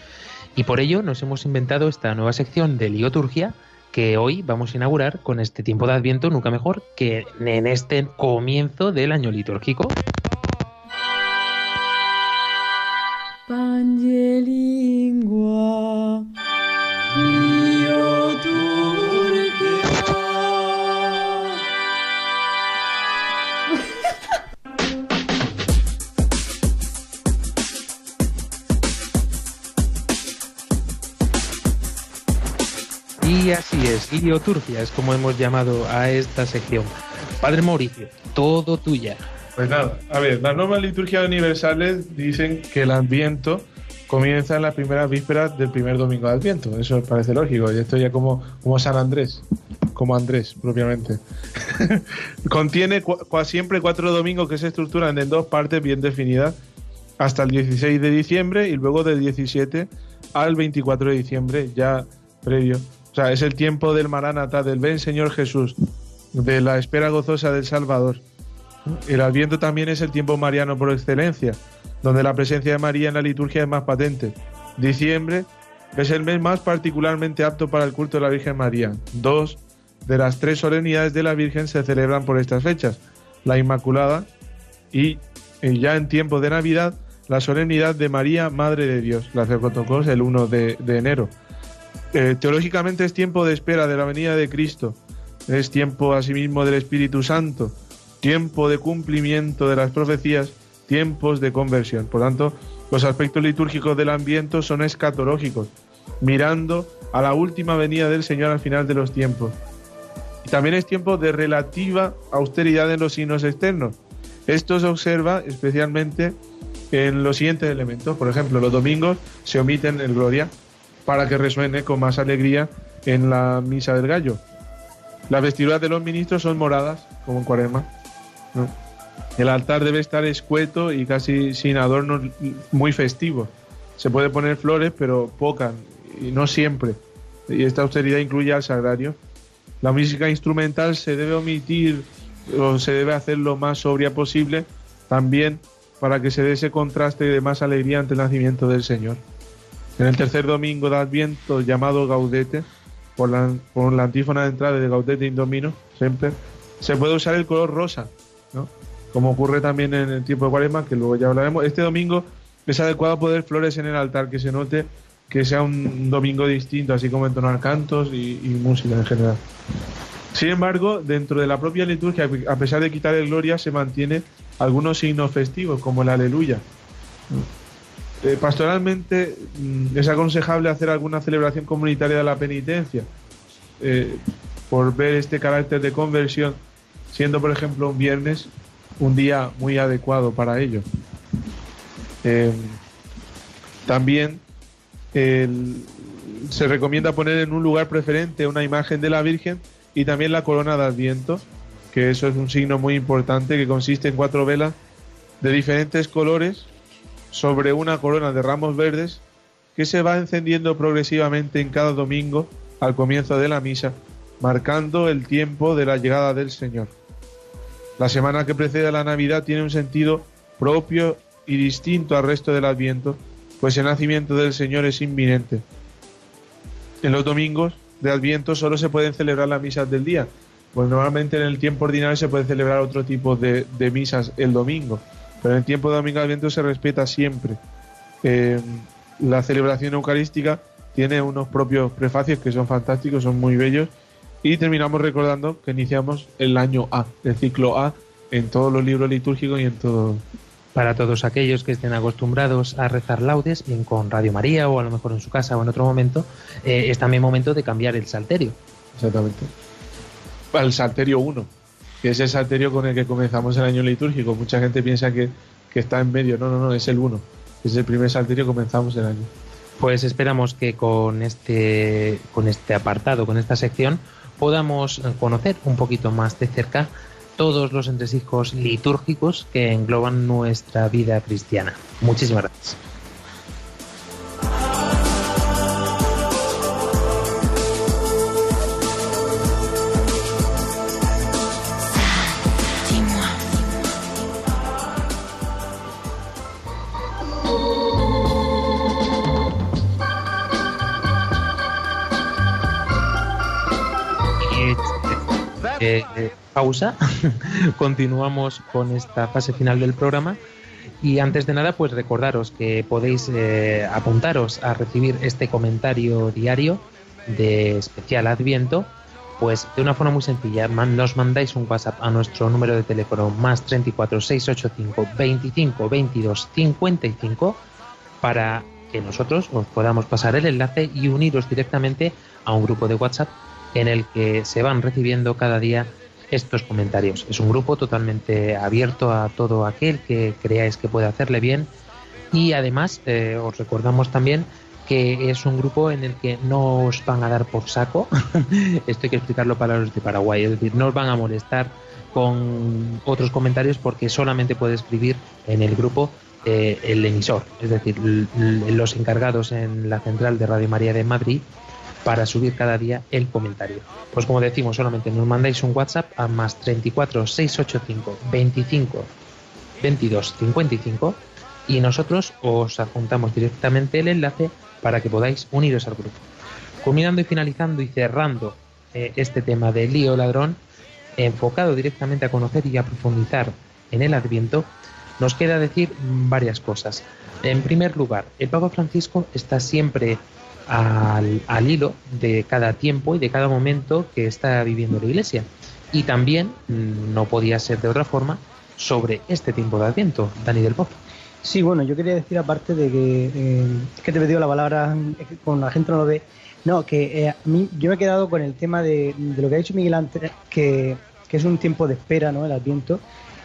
Y por ello nos hemos inventado esta nueva sección de Lioturgia que hoy vamos a inaugurar con este tiempo de Adviento, nunca mejor que en este comienzo del año litúrgico. Así es, Lioturgia es como hemos llamado a esta sección. Padre Mauricio, todo tuya. Pues nada, a ver, las normas litúrgicas universales dicen que el Adviento comienza en las primeras vísperas del primer domingo de Adviento. Eso parece lógico. Y esto ya como, como San Andrés, como Andrés propiamente. Contiene siempre cuatro domingos que se estructuran en dos partes bien definidas hasta el 16 de diciembre y luego del 17 al 24 de diciembre, ya previo. O sea, es el tiempo del Maranatá, del Ven Señor Jesús, de la espera gozosa del Salvador. El Adviento también es el tiempo mariano por excelencia, donde la presencia de María en la liturgia es más patente. Diciembre es el mes más particularmente apto para el culto de la Virgen María. Dos de las tres solemnidades de la Virgen se celebran por estas fechas, la Inmaculada y, eh, ya en tiempo de Navidad, la solemnidad de María, Madre de Dios, la Theotokos, el 1 de, de enero. Eh, teológicamente es tiempo de espera de la venida de Cristo, es tiempo asimismo del Espíritu Santo, tiempo de cumplimiento de las profecías, tiempos de conversión. Por tanto, los aspectos litúrgicos del ambiente son escatológicos, mirando a la última venida del Señor al final de los tiempos. Y también es tiempo de relativa austeridad en los signos externos. Esto se observa especialmente en los siguientes elementos. Por ejemplo, los domingos se omiten el Gloria para que resuene con más alegría en la misa del gallo. Las vestiduras de los ministros son moradas, como en Cuaresma. ¿no? El altar debe estar escueto y casi sin adornos muy festivos. Se puede poner flores, pero pocas y no siempre. Y esta austeridad incluye al sagrario. La música instrumental se debe omitir o se debe hacer lo más sobria posible, también para que se dé ese contraste de más alegría ante el nacimiento del Señor. En el tercer domingo de Adviento, llamado Gaudete, por la, la antífona de entrada de Gaudete in Domino, siempre, se puede usar el color rosa, ¿no? como ocurre también en el tiempo de Cuaresma, que luego ya hablaremos. Este domingo es adecuado poner flores en el altar, que se note que sea un domingo distinto, así como entonar cantos y, música en general. Sin embargo, dentro de la propia liturgia, a pesar de quitar el gloria, se mantiene algunos signos festivos, como el aleluya. Eh, pastoralmente mm, es aconsejable hacer alguna celebración comunitaria de la penitencia, eh, por ver este carácter de conversión, siendo por ejemplo un viernes un día muy adecuado para ello. Eh, también se recomienda poner en un lugar preferente una imagen de la Virgen y también la corona de Adviento, que eso es un signo muy importante que consiste en cuatro velas de diferentes colores sobre una corona de ramos verdes que se va encendiendo progresivamente en cada domingo al comienzo de la misa, marcando el tiempo de la llegada del Señor. La semana que precede a la Navidad tiene un sentido propio y distinto al resto del Adviento, pues el nacimiento del Señor es inminente. En los domingos de Adviento solo se pueden celebrar las misas del día, pues normalmente en el tiempo ordinario se puede celebrar otro tipo de, de misas el domingo, pero en el tiempo de domingo de Adviento se respeta siempre. Eh, la celebración eucarística tiene unos propios prefacios que son fantásticos, son muy bellos Y terminamos recordando que iniciamos el año A, el ciclo A, en todos los libros litúrgicos y en todo. Para todos aquellos que estén acostumbrados a rezar laudes, bien con Radio María o a lo mejor en su casa o en otro momento, eh, es también momento de cambiar el salterio. Exactamente. El Salterio 1, que es el Salterio con el que comenzamos el año litúrgico. Mucha gente piensa que, que está en medio. No, no, no, es el 1. Es el primer Salterio que comenzamos el año. Pues esperamos que con este, con este apartado, con esta sección, podamos conocer un poquito más de cerca todos los entresijos litúrgicos que engloban nuestra vida cristiana. Muchísimas gracias. Eh, pausa. Continuamos con esta fase final del programa. Y antes de nada, pues recordaros que podéis eh, apuntaros a recibir este comentario diario de especial Adviento, pues de una forma muy sencilla, nos mandáis un WhatsApp a nuestro número de teléfono más 34 685 25 22 55 para que nosotros os podamos pasar el enlace y uniros directamente a un grupo de WhatsApp en el que se van recibiendo cada día estos comentarios. Es un grupo totalmente abierto a todo aquel que creáis que puede hacerle bien y además eh, os recordamos también que es un grupo en el que no os van a dar por saco, esto hay que explicarlo para los de Paraguay, es decir, no os van a molestar con otros comentarios porque solamente puede escribir en el grupo eh, el emisor, es decir, los encargados en la central de Radio María de Madrid para subir cada día el comentario. Pues como decimos, solamente nos mandáis un WhatsApp a más 34 685 25 22 55 y nosotros os adjuntamos directamente el enlace para que podáis uniros al grupo. Culminando y finalizando y cerrando eh, este tema de lío ladrón, enfocado directamente a conocer y a profundizar en el Adviento, nos queda decir varias cosas. En primer lugar, el Papa Francisco está siempre al, al hilo de cada tiempo y de cada momento que está viviendo la Iglesia. Y también, mm, no podía ser de otra forma, sobre este tiempo de Adviento, Dani del Pop. Sí, bueno, yo quería decir aparte de que eh, que te he pedido la palabra, que con la gente no lo ve. No, que eh, a mí yo me he quedado con el tema de, de lo que ha dicho Miguel antes, que, que es un tiempo de espera, ¿no? El Adviento,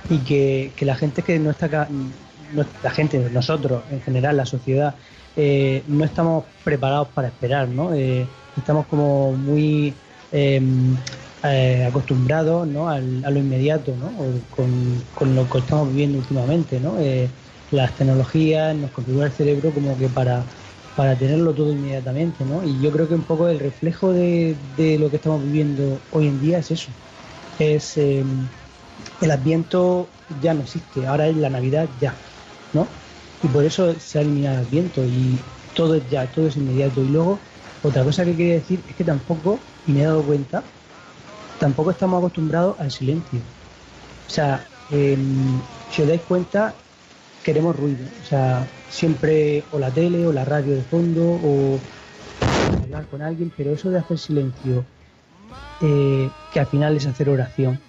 y que, que la gente que no está acá, no- la gente, nosotros en general, la sociedad, eh, no estamos preparados para esperar, ¿no? Eh, estamos como muy eh, eh, acostumbrados ¿no? Al- a lo inmediato, ¿no? Con, con lo que estamos viviendo últimamente, ¿no? Eh, las tecnologías nos configuran el cerebro como que para, para tenerlo todo inmediatamente, ¿no? Y yo creo que un poco el reflejo de, de lo que estamos viviendo hoy en día es eso. Es eh, el Adviento ya no existe, ahora es la Navidad ya, ¿no? Y por eso se eliminado el Adviento y todo es ya, todo es inmediato. Y luego, otra cosa que quería decir es que tampoco, y me he dado cuenta, tampoco estamos acostumbrados al silencio. O sea, em, si os dais cuenta, queremos ruido. O sea, siempre o la tele o la radio de fondo o hablar con alguien, pero eso de hacer silencio, eh, que al final es hacer oración,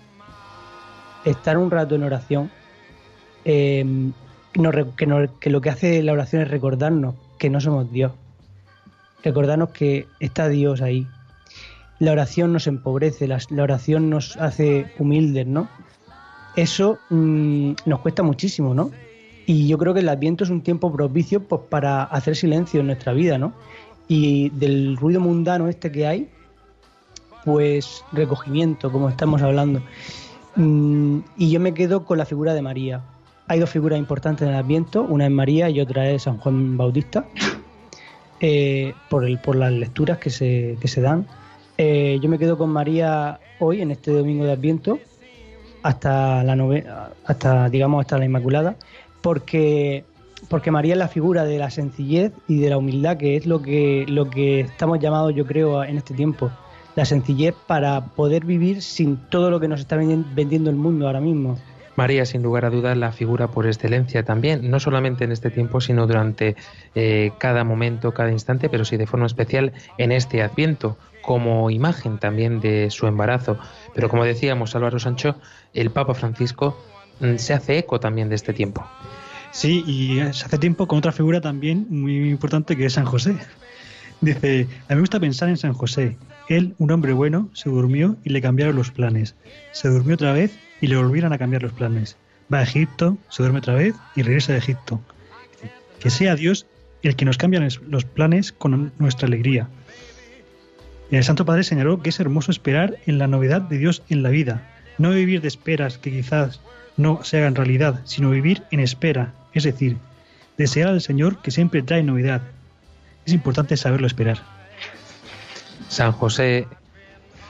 estar un rato en oración, em, que, lo que hace la oración es recordarnos que no somos Dios, recordarnos que está Dios ahí. La oración nos empobrece, la, la oración nos hace humildes, ¿no? Eso mm, nos cuesta muchísimo, ¿no? Y yo creo que el Adviento es un tiempo propicio pues, para hacer silencio en nuestra vida, ¿no? Y del ruido mundano este que hay, pues recogimiento, como estamos hablando. Mm, y yo me quedo con la figura de María. Hay dos figuras importantes en el Adviento, una es María y otra es San Juan Bautista, eh, por, el, por las lecturas que se, que se dan. Eh, yo me quedo con María hoy, en este domingo de Adviento, hasta la nove- hasta digamos hasta la Inmaculada, porque porque María es la figura de la sencillez y de la humildad, que es lo que lo que estamos llamados, yo creo, en este tiempo, la sencillez para poder vivir sin todo lo que nos está vendi- vendiendo el mundo ahora mismo, María, sin lugar a dudas, la figura por excelencia también, no solamente en este tiempo, sino durante eh, cada momento, cada instante, pero sí de forma especial en este Adviento, como imagen también de su embarazo. Pero como decíamos, Álvaro Sancho, el Papa Francisco mm, se hace eco también de este tiempo. Sí, y se hace tiempo con otra figura también muy importante que es San José. Dice, a mí me gusta pensar en San José. Él, un hombre bueno, se durmió y le cambiaron los planes. Se durmió otra vez y le volvieron a cambiar los planes. Va a Egipto, se duerme otra vez y regresa de Egipto. Que sea Dios el que nos cambie los planes con nuestra alegría. El Santo Padre señaló que es hermoso esperar en la novedad de Dios en la vida, no vivir de esperas que quizás no se hagan realidad, sino vivir en espera, es decir, desear al Señor que siempre trae novedad. Es importante saberlo esperar. San José,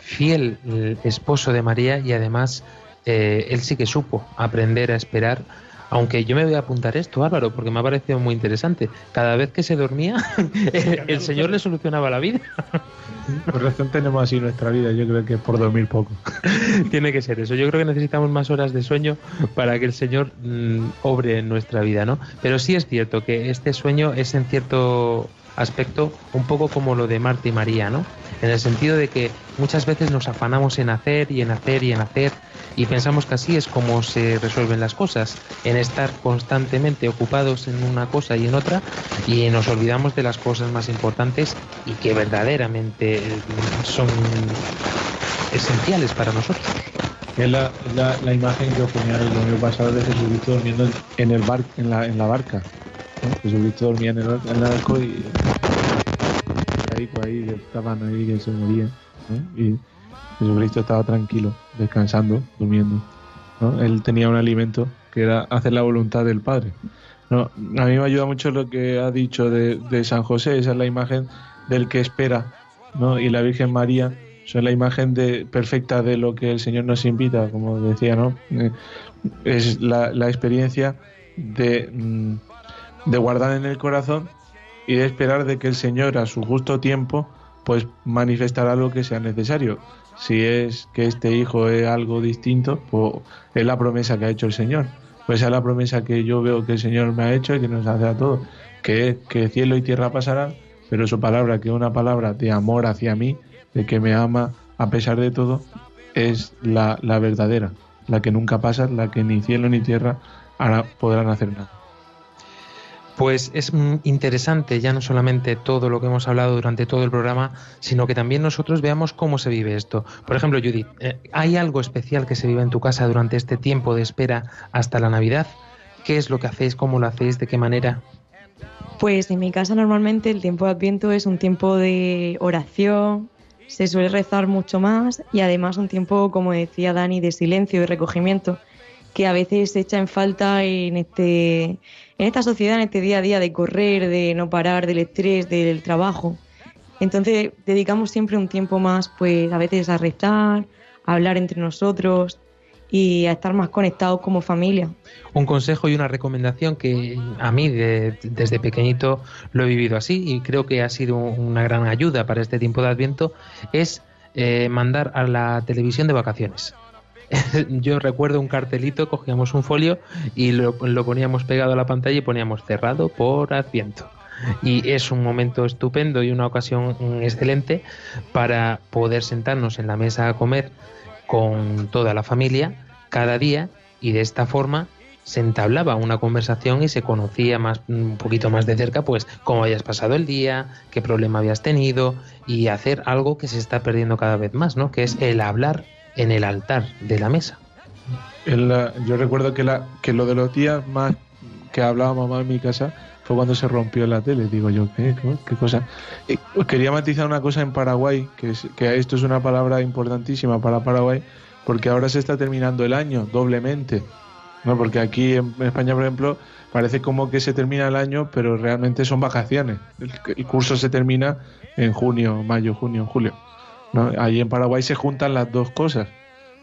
fiel eh, esposo de María y además eh, él sí que supo aprender a esperar. Aunque yo me voy a apuntar esto, Álvaro, porque me ha parecido muy interesante. Cada vez que se dormía, el, el Señor le solucionaba la vida. Por razón tenemos así nuestra vida, yo creo que es por dormir poco. Tiene que ser eso. Yo creo que necesitamos más horas de sueño para que el Señor mm, obre en nuestra vida, ¿no? Pero sí es cierto que este sueño es en cierto aspecto un poco como lo de Marta y María, ¿no? En el sentido de que muchas veces nos afanamos en hacer y en hacer y en hacer y pensamos que así es como se resuelven las cosas, en estar constantemente ocupados en una cosa y en otra y nos olvidamos de las cosas más importantes y que verdaderamente son esenciales para nosotros. Es la, la, la imagen que os ponía el domingo pasado de Jesucristo durmiendo en, el bar, en, la, en la barca. ¿no? Jesucristo dormía en el, en el barco y ahí, ahí, estaban ahí que se morían. Jesucristo estaba tranquilo, descansando, durmiendo. Él tenía un alimento que era hacer la voluntad del Padre. A mí me ayuda mucho lo que ha dicho de, San José, esa es la imagen del que espera, ¿no? Y la Virgen María son la imagen perfecta de lo que el Señor nos invita, como decía, ¿no? Eh, es la, la experiencia de, mm, de guardar en el corazón y de esperar de que el Señor a su justo tiempo pues manifestará lo que sea necesario. Si es que este hijo es algo distinto, pues es la promesa que ha hecho el Señor. Pues esa es la promesa que yo veo que el Señor me ha hecho y que nos hace a todos, que es que cielo y tierra pasarán, pero su palabra, que es una palabra de amor hacia mí, de que me ama a pesar de todo, es la, la verdadera, la que nunca pasa, la que ni cielo ni tierra podrán hacer nada. Pues es mm, interesante ya no solamente todo lo que hemos hablado durante todo el programa, sino que también nosotros veamos cómo se vive esto. Por ejemplo, Judith, eh, ¿hay algo especial que se vive en tu casa durante este tiempo de espera hasta la Navidad? ¿Qué es lo que hacéis? ¿Cómo lo hacéis? ¿De qué manera? Pues en mi casa normalmente el tiempo de Adviento es un tiempo de oración, se suele rezar mucho más y además un tiempo, como decía Dani, de silencio y recogimiento, que a veces se echa en falta en, este, en esta sociedad, en este día a día de correr, de no parar, del estrés, del trabajo. Entonces dedicamos siempre un tiempo más, pues a veces a rezar, a hablar entre nosotros y a estar más conectados como familia. Un consejo y una recomendación que a mí de- desde pequeñito lo he vivido así y creo que ha sido una gran ayuda para este tiempo de Adviento es eh, mandar a la televisión de vacaciones. Yo recuerdo un cartelito, cogíamos un folio y lo, lo poníamos pegado a la pantalla y poníamos cerrado por Adviento. Y es un momento estupendo y una ocasión mm, excelente para poder sentarnos en la mesa a comer con toda la familia cada día y de esta forma se entablaba una conversación y se conocía más un poquito más de cerca pues cómo habías pasado el día, qué problema habías tenido y hacer algo que se está perdiendo cada vez más, ¿no? Que es el hablar en el altar de la mesa. Yo recuerdo que, la, que lo de los días más que hablaba mamá en mi casa fue cuando se rompió la tele. Digo yo, ¿qué, ¿Qué- qué cosa? Quería matizar una cosa en Paraguay, que, es- que esto es una palabra importantísima para Paraguay, porque ahora se está terminando el año doblemente. ¿no? Porque aquí en España, por ejemplo, parece como que se termina el año, pero realmente son vacaciones. El curso se termina en junio, mayo, junio, julio. ¿No? Ahí en Paraguay se juntan las dos cosas.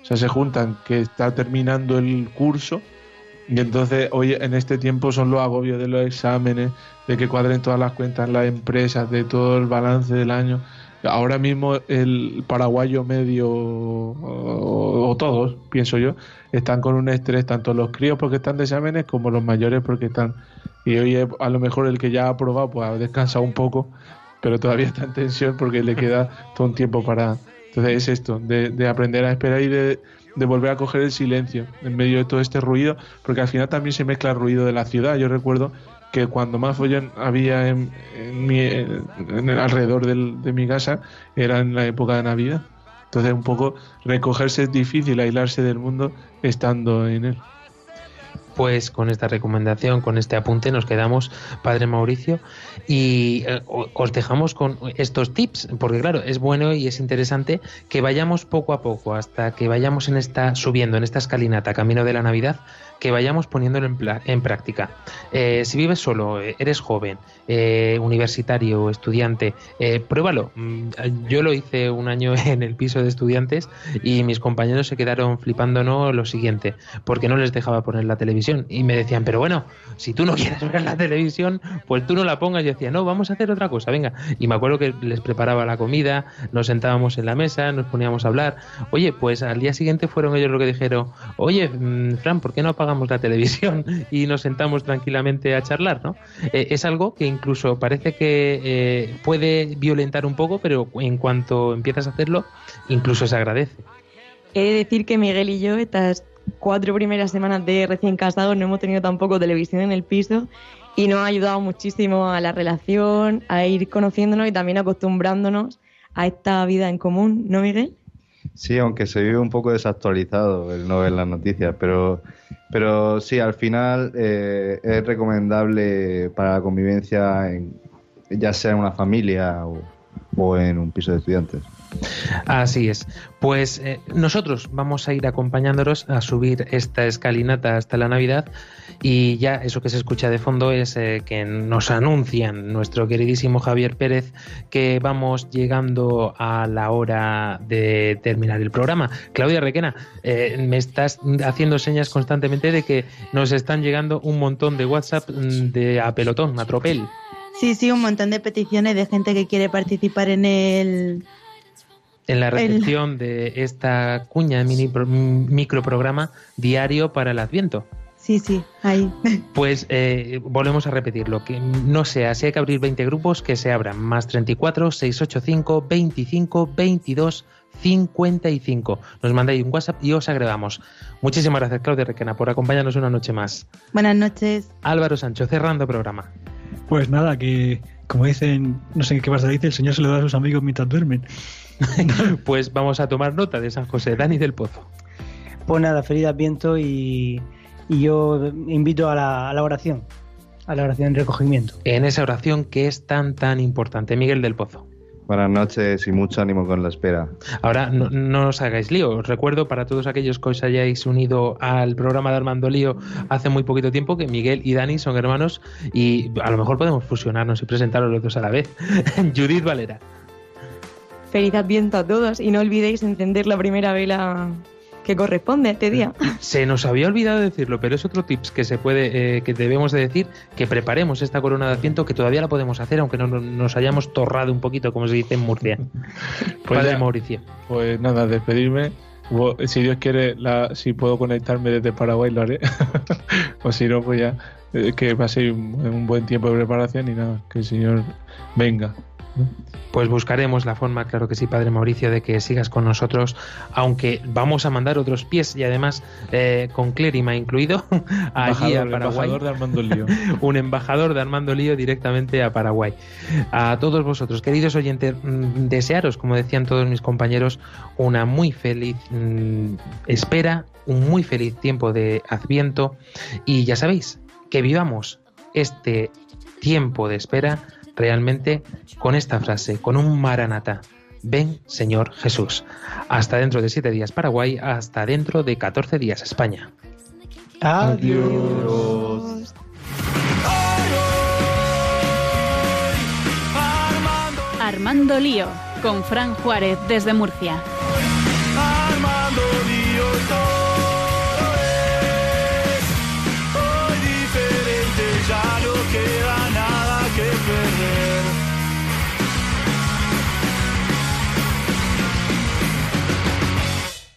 O sea, se juntan que está terminando el curso y entonces hoy en este tiempo son los agobios de los exámenes, de que cuadren todas las cuentas, las empresas, de todo el balance del año. ahora mismo el paraguayo medio o, todos, pienso yo, están con un estrés, tanto los críos porque están de exámenes como los mayores porque están... Y hoy a lo mejor el que ya ha aprobado pues ha descansado un poco, pero todavía está en tensión porque le queda todo un tiempo para... Entonces es esto, de, de aprender a esperar y de, de volver a coger el silencio en medio de todo este ruido, porque al final también se mezcla el ruido de la ciudad. Yo recuerdo que cuando más follón había en, mi- en- el alrededor de mi casa era en la época de Navidad. Entonces un poco recogerse es difícil, aislarse del mundo estando en él. Pues con esta recomendación, con este apunte, nos quedamos, Padre Mauricio, y eh, os dejamos con estos tips, porque claro, es bueno y es interesante que vayamos poco a poco, hasta que vayamos en esta, subiendo en esta escalinata, camino de la Navidad, que vayamos poniéndolo en, en práctica. Eh, si vives solo, eh, eres joven, eh, universitario, estudiante, eh, pruébalo. Mm, Yo lo hice un año en el piso de estudiantes y mis compañeros se quedaron flipándonos lo siguiente, porque no les dejaba poner la televisión y me decían, pero bueno, si tú no quieres ver la televisión, pues tú no la pongas. Yo decía, no, vamos a hacer otra cosa, venga. Y me acuerdo que les preparaba la comida, nos sentábamos en la mesa, nos poníamos a hablar. Oye, pues al día siguiente fueron ellos lo que dijeron, oye, mm, Fran, ¿por qué no apagamos la televisión y nos sentamos tranquilamente a charlar, ¿no? Eh, es algo que incluso parece que eh, puede violentar un poco, pero en cuanto empiezas a hacerlo, incluso se agradece. He de decir que Miguel y yo estas cuatro primeras semanas de recién casados no hemos tenido tampoco televisión en el piso y nos ha ayudado muchísimo a la relación, a ir conociéndonos y también acostumbrándonos a esta vida en común, ¿no, Miguel? Sí, aunque se vive un poco desactualizado el no ver las noticias, pero, pero sí, al final eh, es recomendable para la convivencia, en- ya sea en una familia o, o en un piso de estudiantes. Así es. Pues eh, nosotros vamos a ir acompañándolos a subir esta escalinata hasta la Navidad y ya eso que se escucha de fondo es eh, que nos anuncian nuestro queridísimo Javier Pérez que vamos llegando a la hora de terminar el programa. Claudia Requena, eh, me estás haciendo señas constantemente de que nos están llegando un montón de WhatsApp mm, de a pelotón, a tropel. Sí, sí, un montón de peticiones de gente que quiere participar en el... en la El- recepción de esta cuña mini pro- microprograma diario para el Adviento. Sí, sí, ahí. Pues eh, volvemos a repetirlo, que no sea, si hay que abrir 20 grupos, que se abran más 34 685 25 22 55. Nos mandáis un WhatsApp y os agregamos. Muchísimas gracias, Claudia Requena, por acompañarnos una noche más. Buenas noches. Álvaro Sancho, cerrando programa. Pues nada, que como dicen, no sé qué pasa, dice, el Señor se lo da a sus amigos mientras duermen. Pues vamos a tomar nota de San José, Dani del Pozo. Pues nada, feliz Adviento y, y yo invito a la, a la oración, a la oración en recogimiento. En esa oración que es tan, tan importante, Miguel del Pozo. Buenas noches y mucho ánimo con la espera. Ahora, no, no os hagáis lío. Os recuerdo para todos aquellos que os hayáis unido al programa de Armando Lío hace muy poquito tiempo que Miguel y Dani son hermanos y a lo mejor podemos fusionarnos y presentaros los dos a la vez. Judith Valera. Feliz Adviento a todos y no olvidéis encender la primera vela que corresponde a este día. Se nos había olvidado decirlo, pero es otro tips que se puede, eh, que debemos de decir, que preparemos esta corona de Adviento, que todavía la podemos hacer, aunque no no- nos hayamos torrado un poquito, como se dice en Murcia. Pues Padre ya. Mauricio. Pues nada, despedirme. Si Dios quiere, la, si puedo conectarme desde Paraguay, lo haré. o si no, pues ya, eh, que paséis un, un buen tiempo de preparación y nada, que el Señor venga. Pues buscaremos la forma, claro que sí, Padre Mauricio, de que sigas con nosotros, aunque vamos a mandar otros pies y además eh, con Clérima incluido, allí a Embajador, Paraguay. embajador de Armando Lío. Un embajador de Armando Lío directamente a Paraguay. A todos vosotros, queridos oyentes, mm, desearos, como decían todos mis compañeros, una muy feliz mm, espera, un muy feliz tiempo de Adviento y ya sabéis, que vivamos este tiempo de espera realmente con esta frase, con un maranata. Ven, Señor Jesús. Hasta dentro de siete días Paraguay, hasta dentro de 14 días España. Adiós. Armando Lío, con Fran Juárez desde Murcia.